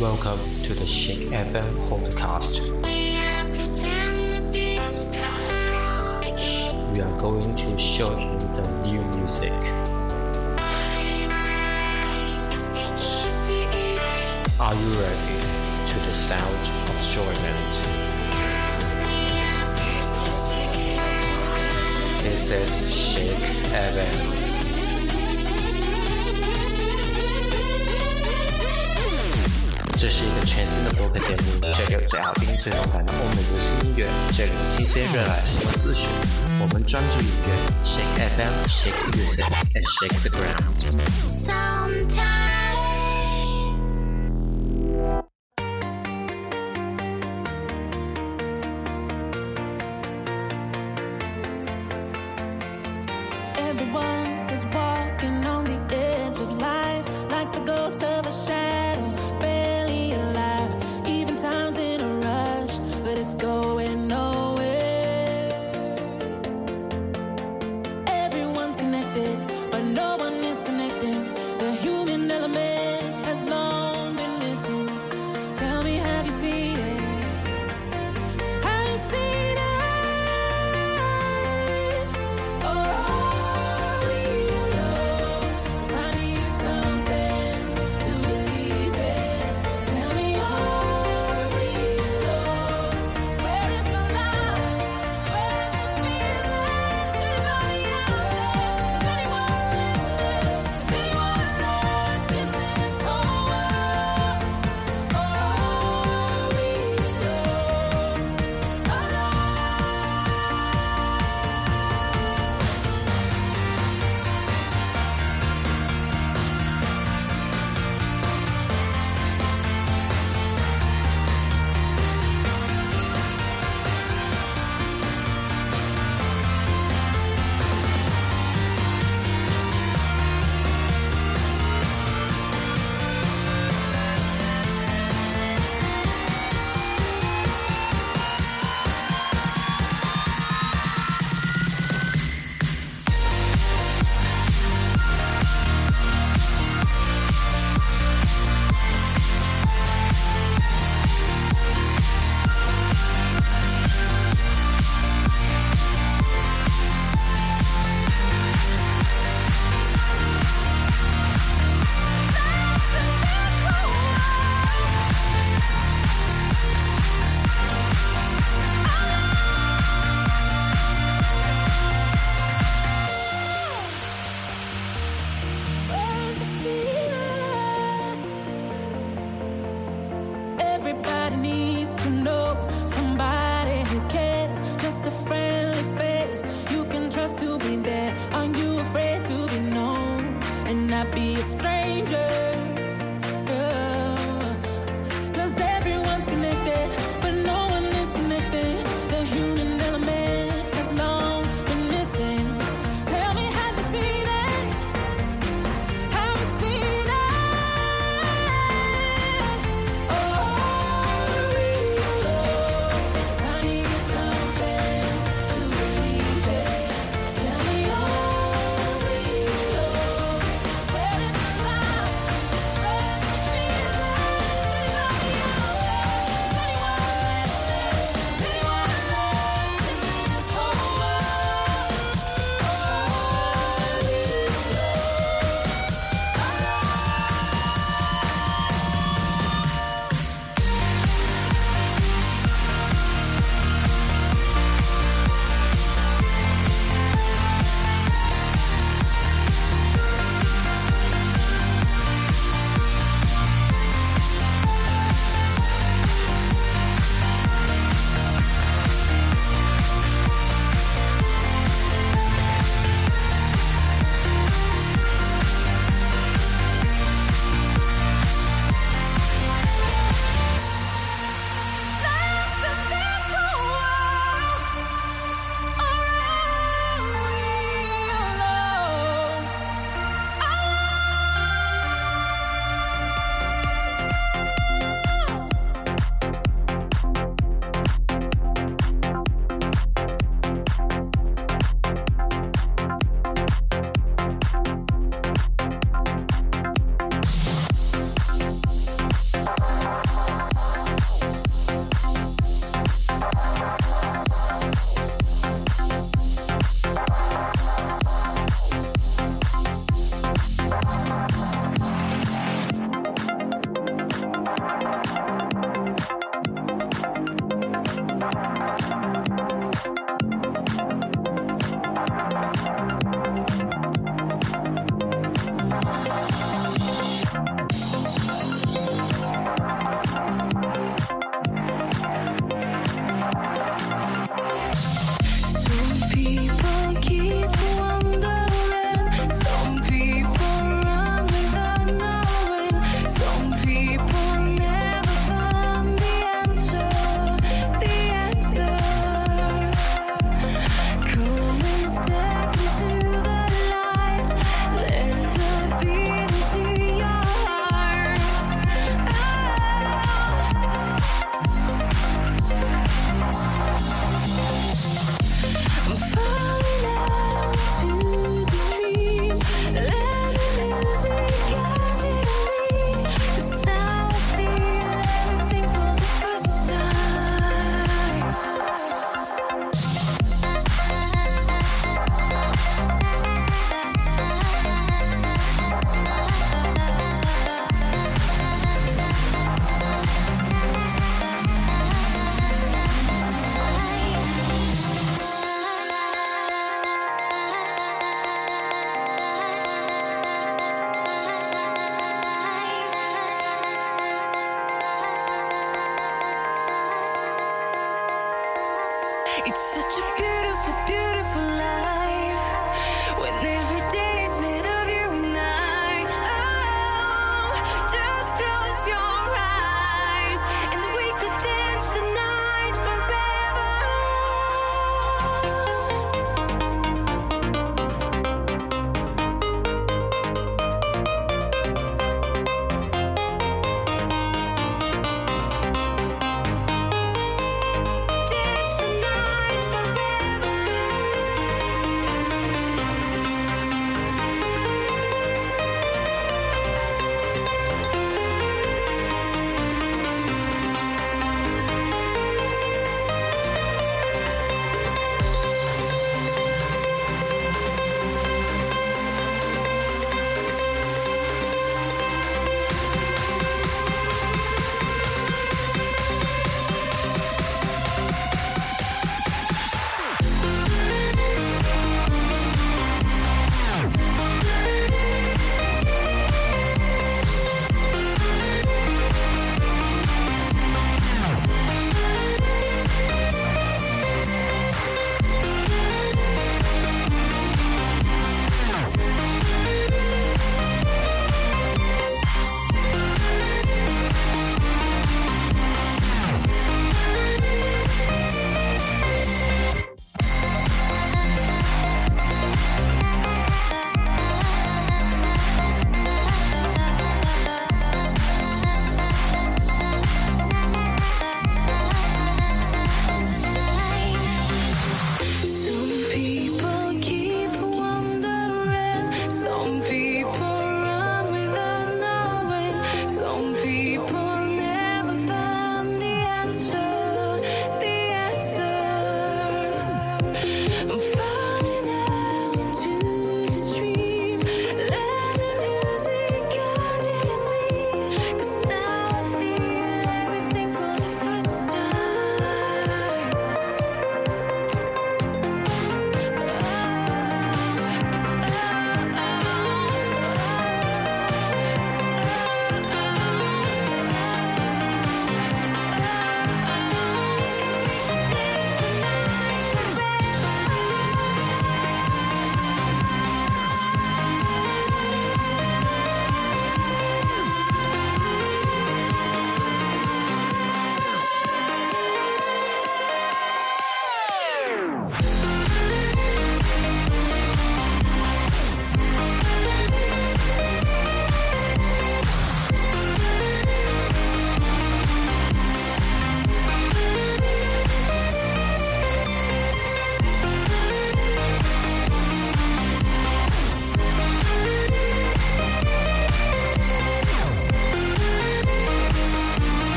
Welcome to the Shake FM podcast. We are going to show you the new music. Are you ready to the sound of enjoyment? This is Shake FM. 这是一个全新的播客节目，这里有最好听、最动感的欧美流行音乐，这里有新鲜热辣新闻资讯。我们专注音乐，Shake FM, Shake Music, and Shake the Ground。Sometimes.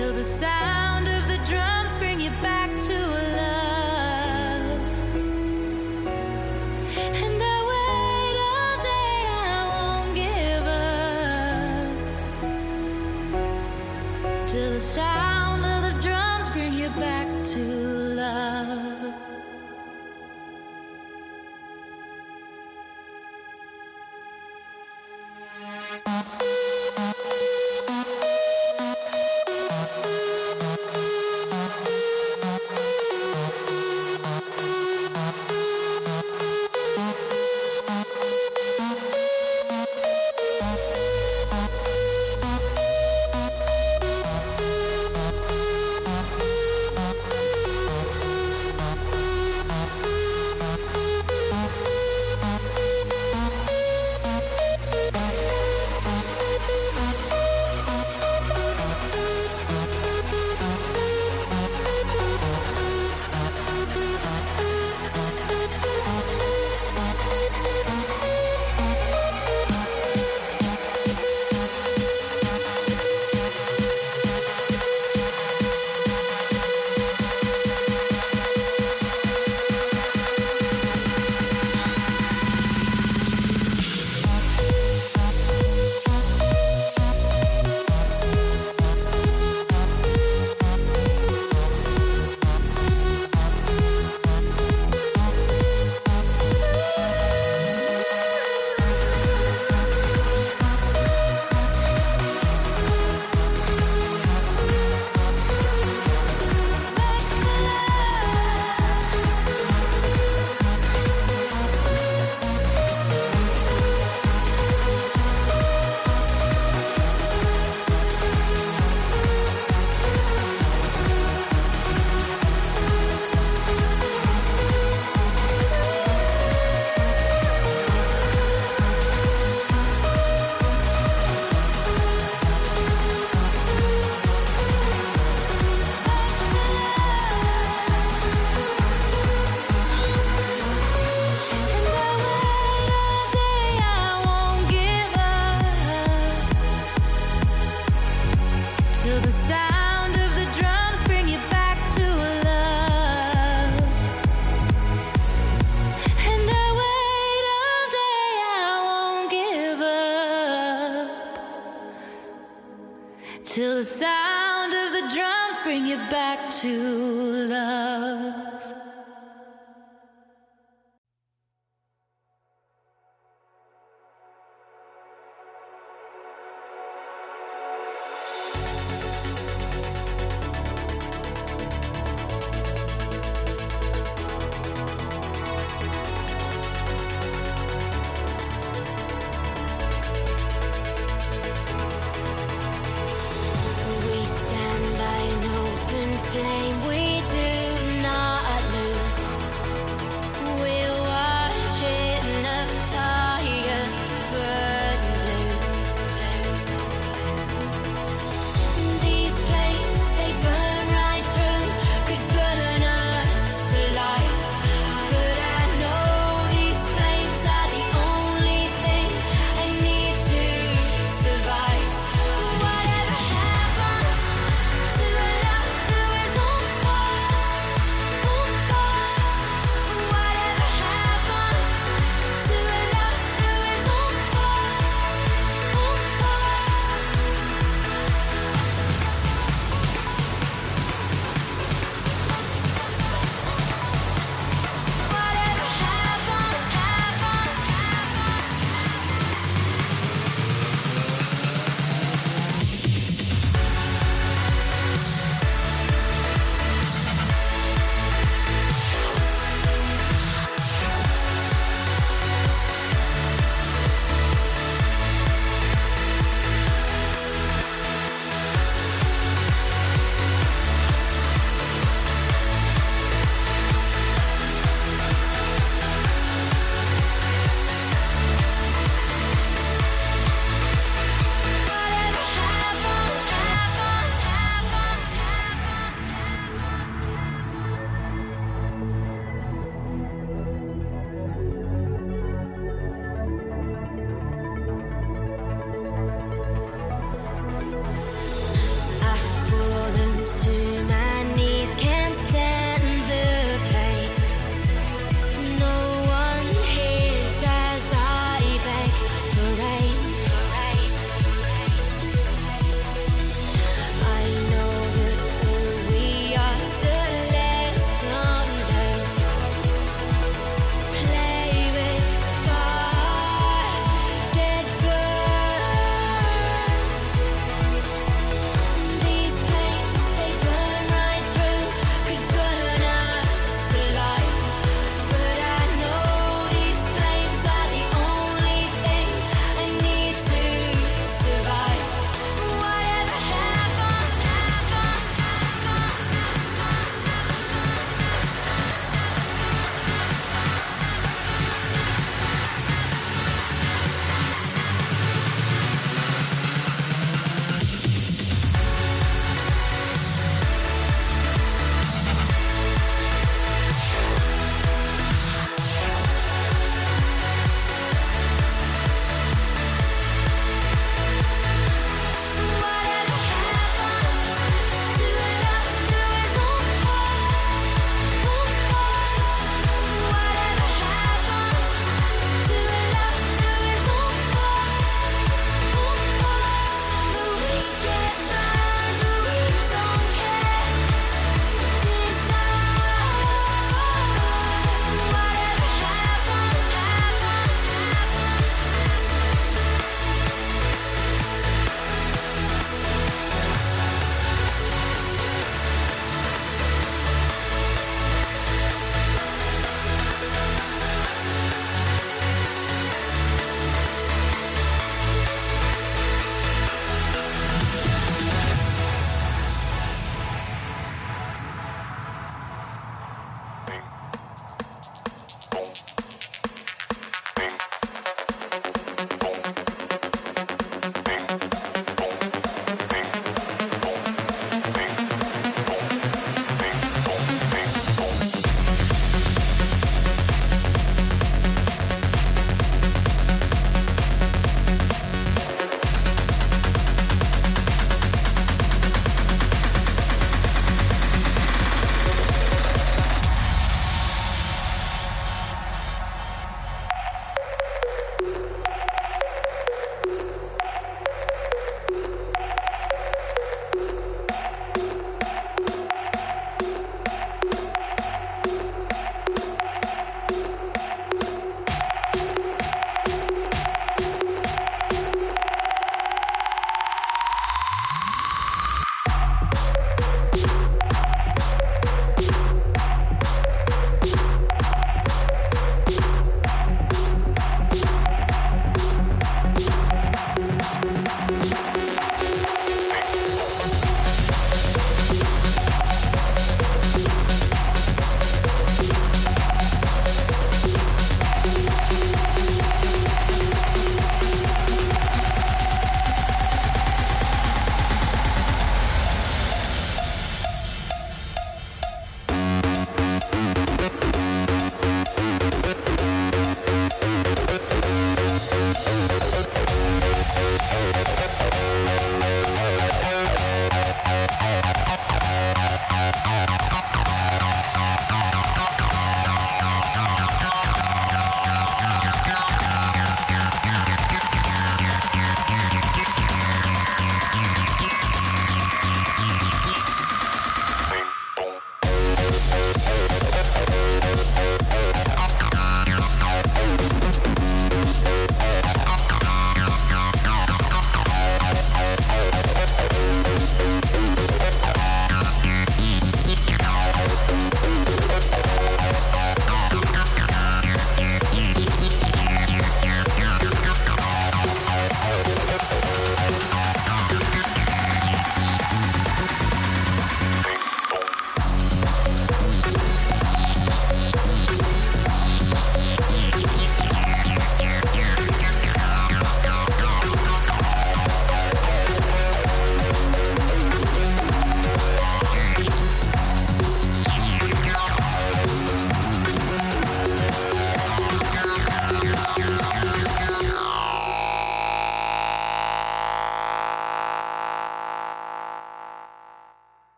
till the sound of the drums bring you back to